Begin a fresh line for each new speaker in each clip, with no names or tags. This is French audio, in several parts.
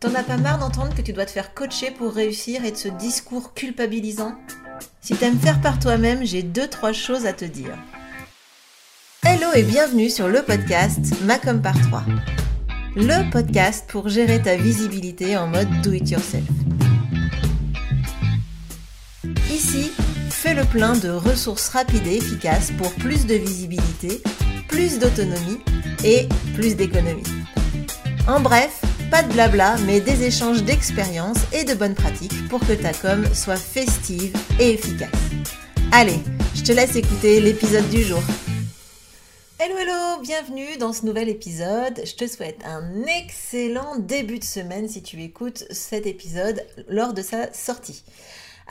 T'en as pas marre d'entendre que tu dois te faire coacher pour réussir et de ce discours culpabilisant? Si t'aimes faire par toi-même, j'ai deux trois choses à te dire. Hello et bienvenue sur le podcast Macom par 3. Le podcast pour gérer ta visibilité en mode do it yourself. Ici, fais le plein de ressources rapides et efficaces pour plus de visibilité, plus d'autonomie et plus d'économie. En bref, pas de blabla, mais des échanges d'expériences et de bonnes pratiques pour que ta com soit festive et efficace. Allez, je te laisse écouter l'épisode du jour. Hello hello, bienvenue dans ce nouvel épisode. Je te souhaite un excellent début de semaine si tu écoutes cet épisode lors de sa sortie.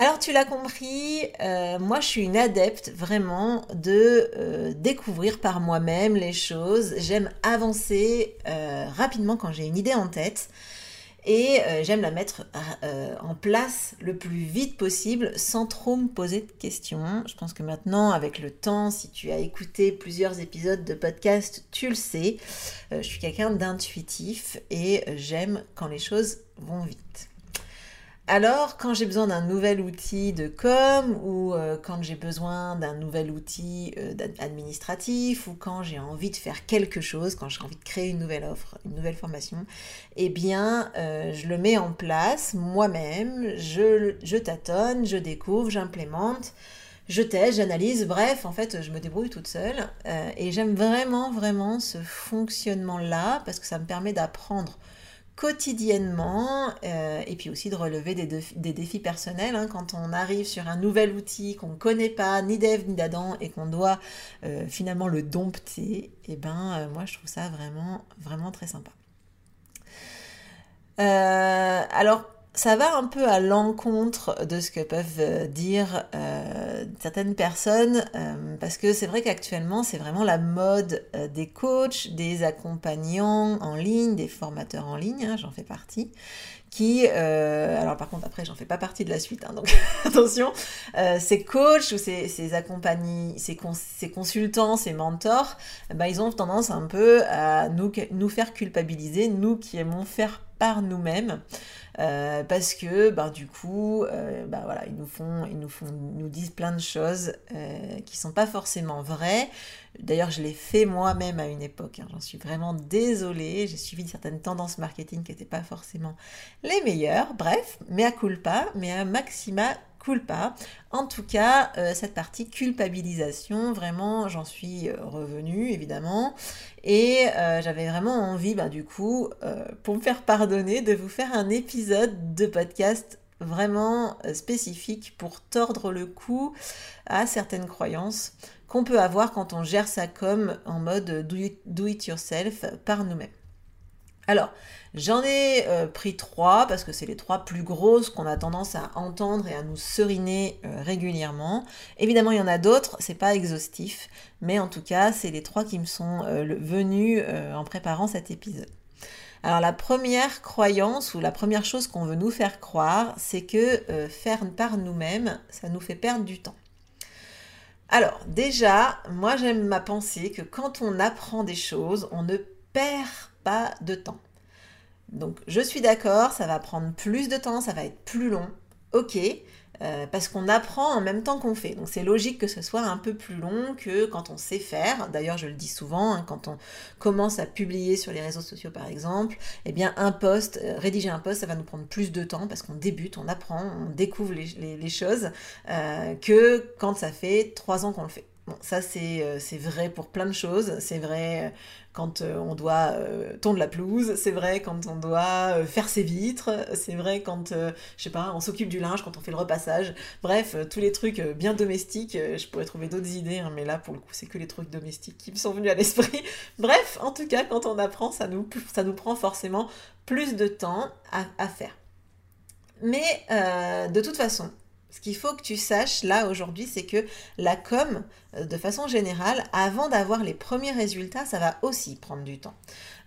Alors tu l'as compris, euh, moi je suis une adepte vraiment de euh, découvrir par moi-même les choses. J'aime avancer euh, rapidement quand j'ai une idée en tête et j'aime la mettre en place le plus vite possible sans trop me poser de questions. Je pense que maintenant avec le temps, si tu as écouté plusieurs épisodes de podcast, tu le sais, je suis quelqu'un d'intuitif et j'aime quand les choses vont vite. Alors, quand j'ai besoin d'un nouvel outil de com ou euh, quand j'ai besoin d'un nouvel outil euh, administratif ou quand j'ai envie de faire quelque chose, quand j'ai envie de créer une nouvelle offre, une nouvelle formation, eh bien, euh, je le mets en place moi-même, je, je tâtonne, je découvre, j'implémente je teste, j'analyse, bref, en fait, je me débrouille toute seule. et j'aime vraiment, vraiment ce fonctionnement-là parce que ça me permet d'apprendre quotidiennement euh, et puis aussi de relever des, défis, personnels. Hein. quand on arrive sur un nouvel outil qu'on ne connaît pas, ni d'Ève ni d'Adam, et qu'on doit euh, finalement le dompter, et eh ben euh, moi je trouve ça vraiment, vraiment très sympa. alors, ça va un peu à l'encontre de ce que peuvent euh, dire euh, certaines personnes, euh, parce que c'est vrai qu'actuellement, c'est vraiment la mode des coachs, des accompagnants en ligne, des formateurs en ligne, hein, j'en fais partie, qui, alors par contre après j'en fais pas partie de la suite, hein, donc attention, ces coachs ou ces, ces, ces, consultants, ces mentors, bah, ils ont tendance un peu à nous, nous faire culpabiliser, nous qui aimons faire par nous-mêmes. Euh, parce que ben, du coup, euh, ben, voilà, ils nous font, ils nous font, nous disent plein de choses euh, qui sont pas forcément vraies. D'ailleurs, je l'ai fait moi-même à une époque. Hein. J'en suis vraiment désolée. J'ai suivi certaines tendances marketing qui n'étaient pas forcément les meilleures. Bref, mais à culpa, mais à maxima culpa. En tout cas, euh, cette partie culpabilisation, vraiment, j'en suis euh, revenue, évidemment. Et euh, j'avais vraiment envie, bah, du coup, pour me faire pardonner, de vous faire un épisode de podcast vraiment spécifique pour tordre le cou à certaines croyances qu'on peut avoir quand on gère sa com en mode do it yourself par nous-mêmes. Alors, j'en ai euh, pris trois parce que c'est les trois plus grosses qu'on a tendance à entendre et à nous seriner euh, régulièrement. Évidemment, il y en a d'autres, c'est pas exhaustif, mais en tout cas, c'est les trois qui me sont euh, venus en préparant cet épisode. Alors la première croyance ou la première chose qu'on veut nous faire croire, c'est que faire par nous-mêmes, ça nous fait perdre du temps. Alors déjà, moi j'aime ma pensée que quand on apprend des choses, on ne perd pas de temps. Donc je suis d'accord, ça va prendre plus de temps, ça va être plus long, ok, euh, parce qu'on apprend en même temps qu'on fait. Donc c'est logique que ce soit un peu plus long que quand on sait faire. D'ailleurs je le dis souvent, hein, quand on commence à publier sur les réseaux sociaux par exemple, eh bien un post, euh, rédiger un post, ça va nous prendre plus de temps parce qu'on débute, on apprend, on découvre les, choses, euh, que quand ça fait trois ans qu'on le fait. Bon, ça c'est vrai pour plein de choses. C'est vrai quand euh, on doit euh, tondre la pelouse, c'est vrai quand on doit euh, faire ses vitres, c'est vrai quand, je sais pas, on s'occupe du linge, quand on fait le repassage. Bref, tous les trucs bien domestiques, je pourrais trouver d'autres idées, hein, mais là, pour le coup, c'est que les trucs domestiques qui me sont venus à l'esprit. Bref, en tout cas, quand on apprend, ça nous, ça nous prend forcément plus de temps à, faire. Mais de toute façon, ce qu'il faut que tu saches là aujourd'hui, c'est que la com, euh, de façon générale, avant d'avoir les premiers résultats, ça va aussi prendre du temps.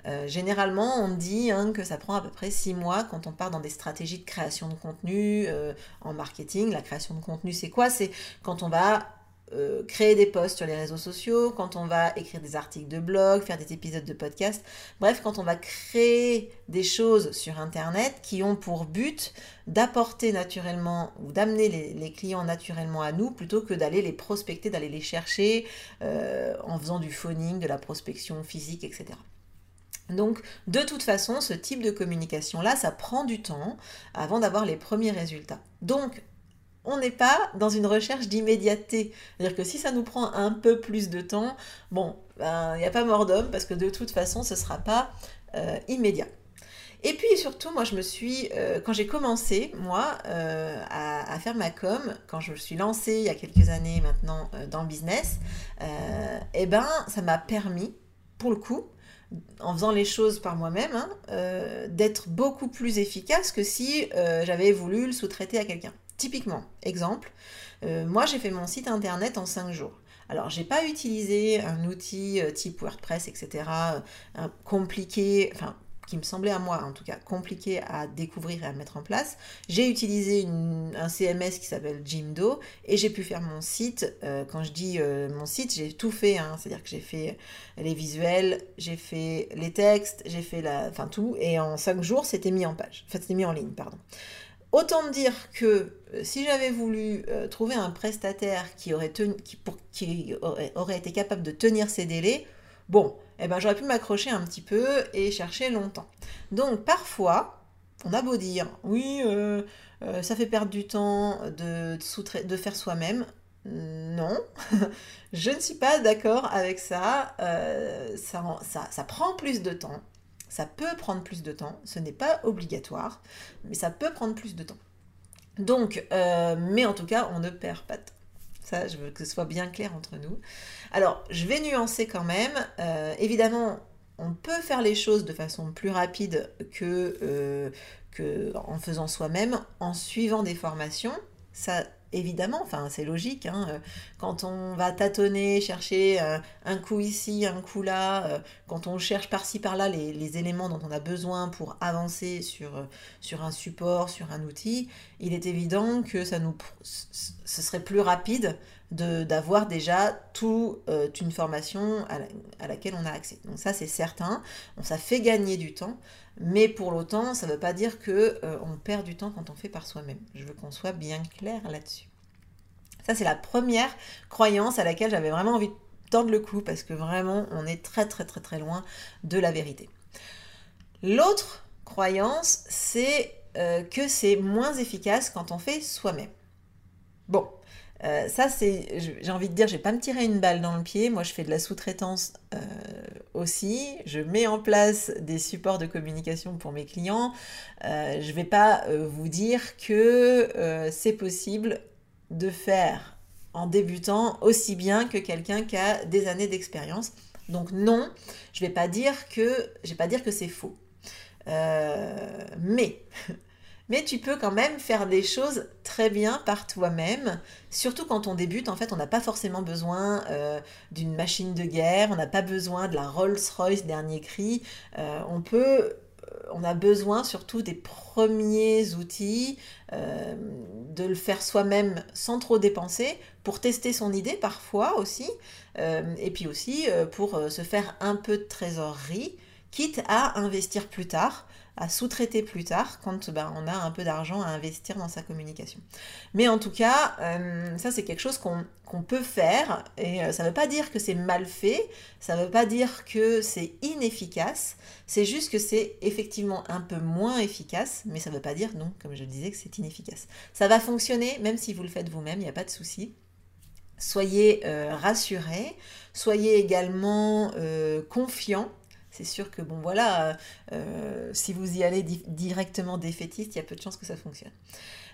Euh, généralement, on dit hein, que ça prend à peu près six mois quand on part dans des stratégies de création de contenu euh, en marketing. La création de contenu, c'est quoi? C'est quand on va euh, créer des posts sur les réseaux sociaux, quand on va écrire des articles de blog, faire des épisodes de podcast, bref, quand on va créer des choses sur Internet qui ont pour but d'apporter naturellement ou d'amener les, clients naturellement à nous plutôt que d'aller les prospecter, d'aller les chercher euh, en faisant du phoning, de la prospection physique, etc. Donc, de toute façon, ce type de communication-là, ça prend du temps avant d'avoir les premiers résultats. Donc, on n'est pas dans une recherche d'immédiateté. C'est-à-dire que si ça nous prend un peu plus de temps, bon, ben, il n'y a pas mort d'homme parce que de toute façon, ce ne sera pas euh, immédiat. Et puis surtout, moi, je me suis, euh, quand j'ai commencé, moi, euh, à, faire ma com, quand je me suis lancée il y a quelques années maintenant dans le business, eh ben, ça m'a permis, pour le coup, en faisant les choses par moi-même, hein, d'être beaucoup plus efficace que si j'avais voulu le sous-traiter à quelqu'un. Typiquement, exemple, euh, moi j'ai fait mon site internet en 5 jours. Alors, j'ai pas utilisé un outil euh, type WordPress, etc., euh, compliqué, enfin, qui me semblait à moi en tout cas compliqué à découvrir et à mettre en place. J'ai utilisé un CMS qui s'appelle Jimdo et j'ai pu faire mon site. quand je dis mon site, j'ai tout fait, hein. c'est-à-dire que j'ai fait les visuels, j'ai fait les textes, j'ai fait la, enfin tout, et en 5 jours, c'était mis en page, enfin c'était mis en ligne, pardon. Autant dire que euh, si j'avais voulu euh, trouver un prestataire qui, aurait, été capable de tenir ses délais, bon, eh ben, j'aurais pu m'accrocher un petit peu et chercher longtemps. Donc parfois, on a beau dire, oui, euh, ça fait perdre du temps de, faire soi-même. Non, je ne suis pas d'accord avec ça. Ça prend plus de temps. Ça peut prendre plus de temps, ce n'est pas obligatoire, mais ça peut prendre plus de temps. Donc, euh, mais en tout cas, on ne perd pas de temps. Ça, je veux que ce soit bien clair entre nous. Alors, je vais nuancer quand même. Euh, évidemment, on peut faire les choses de façon plus rapide que, euh, que en faisant soi-même, en suivant des formations. Ça, évidemment, enfin c'est logique, hein, quand on va tâtonner, chercher euh, un coup ici, un coup là, euh, quand on cherche par-ci par-là les, éléments dont on a besoin pour avancer sur, sur un support, sur un outil, il est évident que ça nous, ce serait plus rapide d'avoir déjà toute une formation à, laquelle on a accès. Donc ça c'est certain, ça fait gagner du temps, mais pour l'autant, ça ne veut pas dire que euh, on perd du temps quand on fait par soi-même. Je veux qu'on soit bien clair là-dessus. Ça, c'est la première croyance à laquelle j'avais vraiment envie de tendre le cou parce que vraiment, on est très très très très loin de la vérité. L'autre croyance, c'est euh, que c'est moins efficace quand on fait soi-même. Bon, euh, ça, c'est, j'ai envie de dire, je vais pas me tirer une balle dans le pied. Moi, je fais de la sous-traitance euh, aussi. Je mets en place des supports de communication pour mes clients. Je vais pas vous dire que c'est possible de faire en débutant aussi bien que quelqu'un qui a des années d'expérience. Donc non, je vais pas dire que, je vais pas dire que c'est faux. mais mais tu peux quand même faire des choses très bien par toi-même, surtout quand on débute, en fait, on n'a pas forcément besoin euh, d'une machine de guerre, on n'a pas besoin de la Rolls-Royce dernier cri, euh, on peut euh, on a besoin surtout des premiers outils, de le faire soi-même sans trop dépenser, pour tester son idée parfois aussi, et puis aussi pour se faire un peu de trésorerie, quitte à investir plus tard à sous-traiter plus tard quand ben, on a un peu d'argent à investir dans sa communication. Mais en tout cas, euh, ça c'est quelque chose qu'on peut faire et euh, ça ne veut pas dire que c'est mal fait, ça ne veut pas dire que c'est inefficace, c'est juste que c'est effectivement un peu moins efficace, mais ça ne veut pas dire non, comme je le disais, que c'est inefficace. Ça va fonctionner même si vous le faites vous-même, il n'y a pas de souci. Soyez euh, rassurés, soyez également confiants c'est sûr que bon voilà, euh, euh, si vous y allez directement défaitiste, il y a peu de chances que ça fonctionne.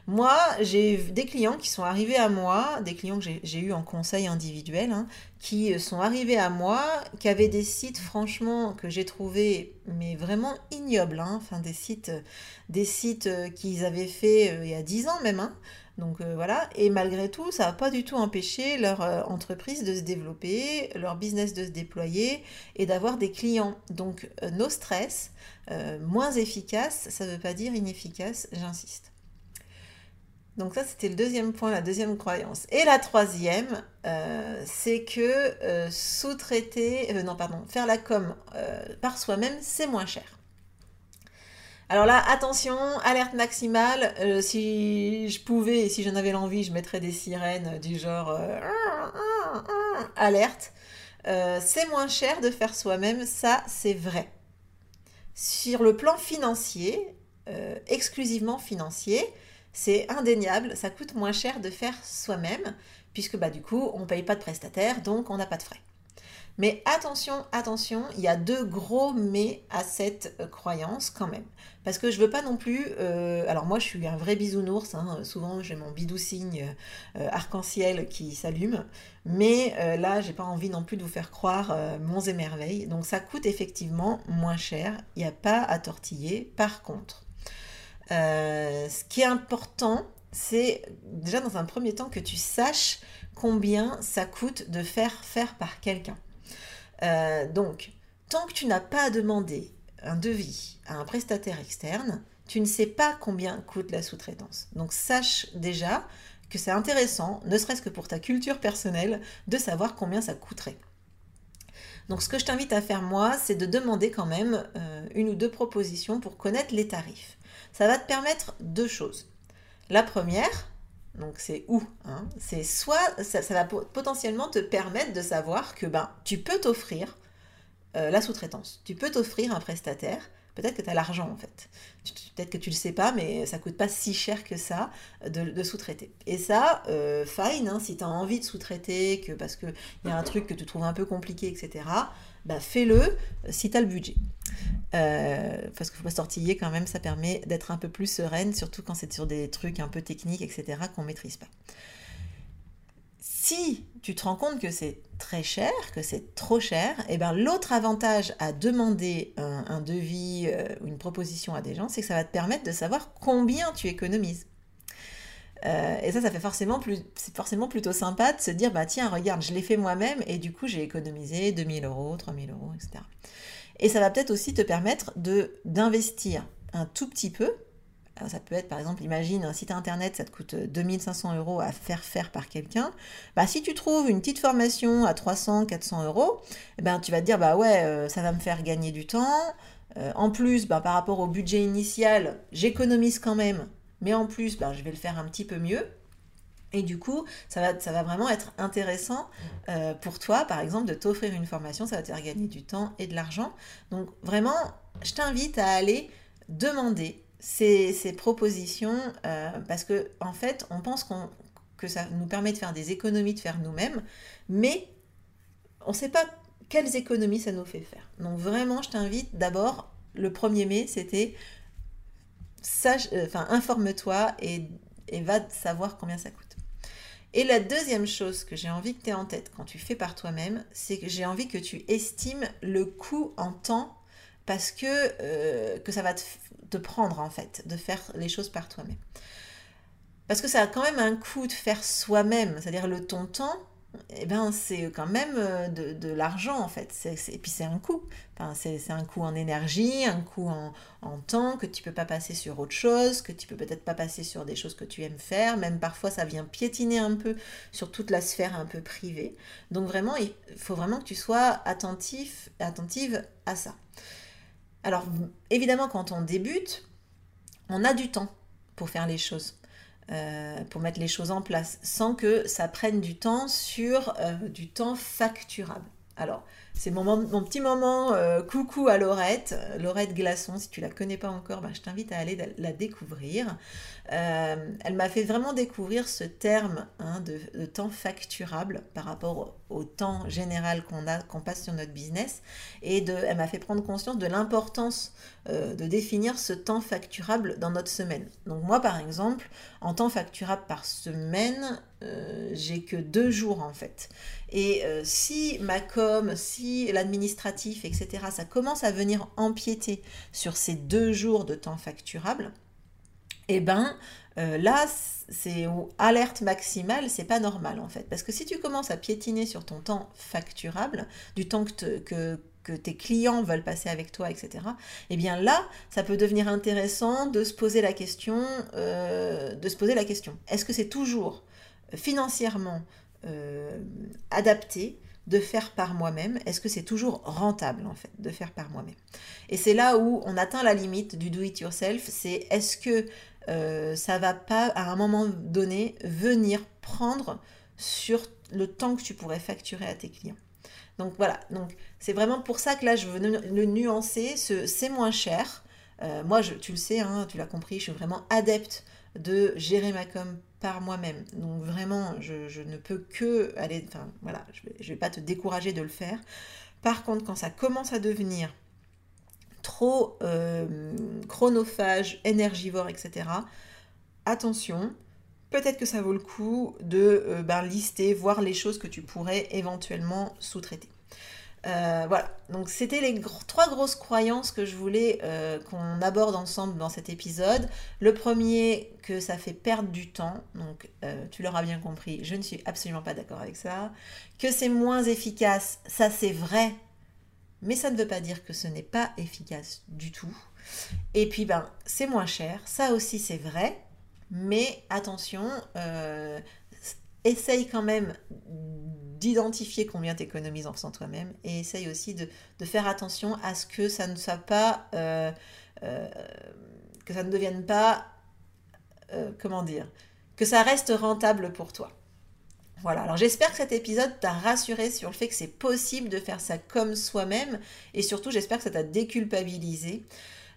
Moi, j'ai des clients qui sont arrivés à moi, des clients que j'ai eu en conseil individuel, hein, qui sont arrivés à moi, qui avaient des sites franchement que j'ai trouvé mais vraiment ignobles, hein, enfin des sites, des sites qu'ils avaient fait euh, il y a 10 ans même, hein, donc euh, voilà, et malgré tout, ça n'a pas du tout empêché leur euh, entreprise de se développer, leur business de se déployer et d'avoir des clients. Donc euh, nos stress, moins efficace, ça ne veut pas dire inefficace, j'insiste. Donc ça, c'était le deuxième point, la deuxième croyance. Et la troisième, euh, c'est que euh, sous-traiter, euh, non pardon, faire la com par soi-même, c'est moins cher. Alors là, attention, alerte maximale. si je pouvais et si j'en avais l'envie, je mettrais des sirènes du genre alerte. c'est moins cher de faire soi-même, ça c'est vrai. Sur le plan financier, exclusivement financier, c'est indéniable, ça coûte moins cher de faire soi-même, puisque bah, du coup, on ne paye pas de prestataire, donc on n'a pas de frais. Mais attention, attention, il y a deux gros mais à cette euh, croyance quand même. Parce que je veux pas non plus. Euh, alors moi, je suis un vrai bisounours. Hein, souvent, j'ai mon bidou signe euh, arc-en-ciel qui s'allume. Mais là, j'ai pas envie non plus de vous faire croire monts et merveilles. Donc ça coûte effectivement moins cher. Il n'y a pas à tortiller. Par contre, euh, ce qui est important, c'est déjà dans un premier temps que tu saches combien ça coûte de faire faire par quelqu'un. Euh, donc, tant que tu n'as pas demandé un devis à un prestataire externe, tu ne sais pas combien coûte la sous-traitance. Donc, sache déjà que c'est intéressant, ne serait-ce que pour ta culture personnelle, de savoir combien ça coûterait. Donc ce que je t'invite à faire moi, c'est de demander quand même euh, une ou deux propositions pour connaître les tarifs ça va te permettre deux choses. La première, donc c'est où hein, C'est soit ça, va potentiellement te permettre de savoir que ben, tu peux t'offrir euh, la sous-traitance, tu peux t'offrir un prestataire. Peut-être que tu as l'argent en fait. Peut-être que tu ne le sais pas, mais ça coûte pas si cher que ça de, sous-traiter. Et ça, euh, fine, hein, si tu as envie de sous-traiter, que parce qu'il y a un truc que tu trouves un peu compliqué, etc., bah, fais-le euh, si tu as le budget. Euh, parce qu'il faut pas sortiller quand même, ça permet d'être un peu plus sereine, surtout quand c'est sur des trucs un peu techniques, etc., qu'on maîtrise pas. Si tu te rends compte que c'est très cher, que c'est trop cher, et eh ben l'autre avantage à demander un, devis euh, ou une proposition à des gens, c'est que ça va te permettre de savoir combien tu économises. Euh, et ça, ça fait forcément plus, c'est forcément plutôt sympa de se dire, bah tiens, regarde, je l'ai fait moi-même et du coup, j'ai économisé 2000 euros, 3000 euros, etc. Et ça va peut-être aussi te permettre de d'investir un tout petit peu. ça peut être, par exemple, imagine un site internet, ça te coûte 2500 euros à faire faire par quelqu'un. Bah, si tu trouves une petite formation à 300, 400 euros, eh ben, tu vas te dire, bah ouais, euh, ça va me faire gagner du temps. Euh, en plus, bah, par rapport au budget initial, j'économise quand même mais en plus, ben, je vais le faire un petit peu mieux. Et du coup, ça va, ça va vraiment être intéressant euh, pour toi, par exemple, de t'offrir une formation, ça va te faire gagner du temps et de l'argent. Donc vraiment, je t'invite à aller demander ces, propositions euh, parce que en fait, on pense que ça nous permet de faire des économies, de faire nous-mêmes, mais on ne sait pas quelles économies ça nous fait faire. Donc vraiment, je t'invite d'abord, le 1er mai, c'était euh, informe-toi et, va savoir combien ça coûte. Et la deuxième chose que j'ai envie que tu aies en tête quand tu fais par toi-même, c'est que j'ai envie que tu estimes le coût en temps parce que, euh, que ça va te, te, prendre en fait de faire les choses par toi-même. Parce que ça a quand même un coût de faire soi-même, c'est-à-dire le ton temps, eh ben, c'est quand même euh, de, l'argent en fait. et puis c'est un coût. Enfin, c'est un coût en énergie, un coût en, temps que tu peux pas passer sur autre chose, que tu peux peut-être pas passer sur des choses que tu aimes faire. Même parfois ça vient piétiner un peu sur toute la sphère un peu privée. Donc vraiment, il faut vraiment que tu sois attentif, attentive à ça. Alors évidemment, quand on débute, on a du temps pour faire les choses. Euh, pour mettre les choses en place, sans que ça prenne du temps sur euh, du temps facturable. Alors, c'est mon, petit moment euh, coucou à Laurette, Laurette Glaçon. Si tu la connais pas encore, ben, je t'invite à aller la découvrir. Euh, elle m'a fait vraiment découvrir ce terme hein, de, temps facturable par rapport au, temps général qu'on a, qu'on passe sur notre business. Et de, elle m'a fait prendre conscience de l'importance euh, de définir ce temps facturable dans notre semaine. Donc moi, par exemple, en temps facturable par semaine, j'ai que deux jours en fait. Et euh, si ma com, si l'administratif, etc., ça commence à venir empiéter sur ces deux jours de temps facturable, eh ben euh, là, c'est alerte maximale, c'est pas normal en fait. Parce que si tu commences à piétiner sur ton temps facturable, du temps que, que tes clients veulent passer avec toi, etc. Eh bien là, ça peut devenir intéressant de se poser la question, euh, de se poser la question. Est-ce que c'est toujours financièrement euh, adapté de faire par moi-même Est-ce que c'est toujours rentable en fait de faire par moi-même? Et c'est là où on atteint la limite du do it yourself. C'est est-ce que euh, ça va pas à un moment donné venir prendre sur le temps que tu pourrais facturer à tes clients? Donc voilà, donc c'est vraiment pour ça que là je veux le nuancer, c'est moins cher. Euh, moi, tu le sais, hein, tu l'as compris, je suis vraiment adepte de gérer ma com par moi-même. Donc vraiment, je, ne peux que aller, enfin voilà, je ne vais, pas te décourager de le faire. Par contre, quand ça commence à devenir trop euh, chronophage, énergivore, etc., attention, peut-être que ça vaut le coup de euh, ben, lister, voir les choses que tu pourrais éventuellement sous-traiter. Euh, voilà, donc c'était les trois grosses croyances que je voulais euh, qu'on aborde ensemble dans cet épisode. Le premier, que ça fait perdre du temps, donc tu l'auras bien compris, je ne suis absolument pas d'accord avec ça. Que c'est moins efficace, ça c'est vrai, mais ça ne veut pas dire que ce n'est pas efficace du tout. Et puis ben c'est moins cher, ça aussi c'est vrai, mais attention, euh, essaye quand même d'identifier combien tu économises en faisant toi-même et essaye aussi de, faire attention à ce que ça ne soit pas, euh, euh, que ça ne devienne pas, comment dire, que ça reste rentable pour toi. Voilà, alors j'espère que cet épisode t'a rassuré sur le fait que c'est possible de faire ça comme soi-même et surtout j'espère que ça t'a déculpabilisé.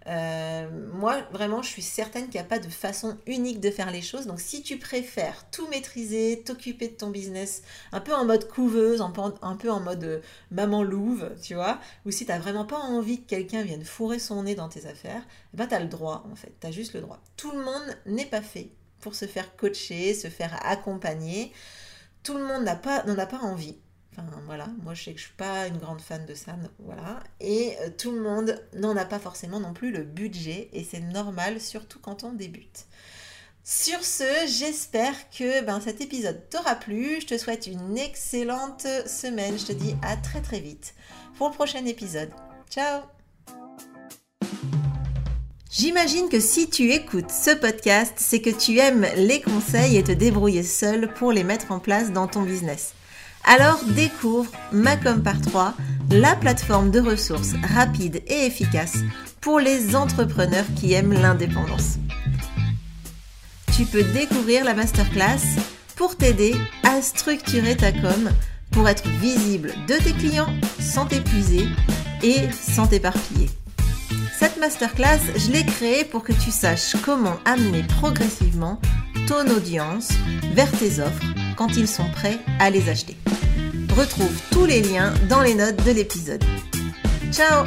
Euh, moi, vraiment, je suis certaine qu'il n'y a pas de façon unique de faire les choses. Donc, si tu préfères tout maîtriser, t'occuper de ton business, un peu en mode couveuse, un peu, en mode euh, maman louve, tu vois, ou si tu n'as vraiment pas envie que quelqu'un vienne fourrer son nez dans tes affaires, eh ben, tu as le droit, en fait. Tu as juste le droit. Tout le monde n'est pas fait pour se faire coacher, se faire accompagner. Tout le monde n'en a pas envie. Enfin voilà, moi je sais que je suis pas une grande fan de ça, voilà. Et euh, tout le monde n'en a pas forcément non plus le budget et c'est normal, surtout quand on débute. Sur ce, j'espère que ben, cet épisode t'aura plu. Je te souhaite une excellente semaine. Je te dis à très très vite pour le prochain épisode. Ciao J'imagine que si tu écoutes ce podcast, c'est que tu aimes les conseils et te débrouiller seul pour les mettre en place dans ton business. Alors découvre Macom par 3, la plateforme de ressources rapide et efficace pour les entrepreneurs qui aiment l'indépendance. Tu peux découvrir la masterclass pour t'aider à structurer ta com pour être visible de tes clients sans t'épuiser et sans t'éparpiller. Cette masterclass, je l'ai créée pour que tu saches comment amener progressivement ton audience vers tes offres quand ils sont prêts à les acheter. Retrouve tous les liens dans les notes de l'épisode. Ciao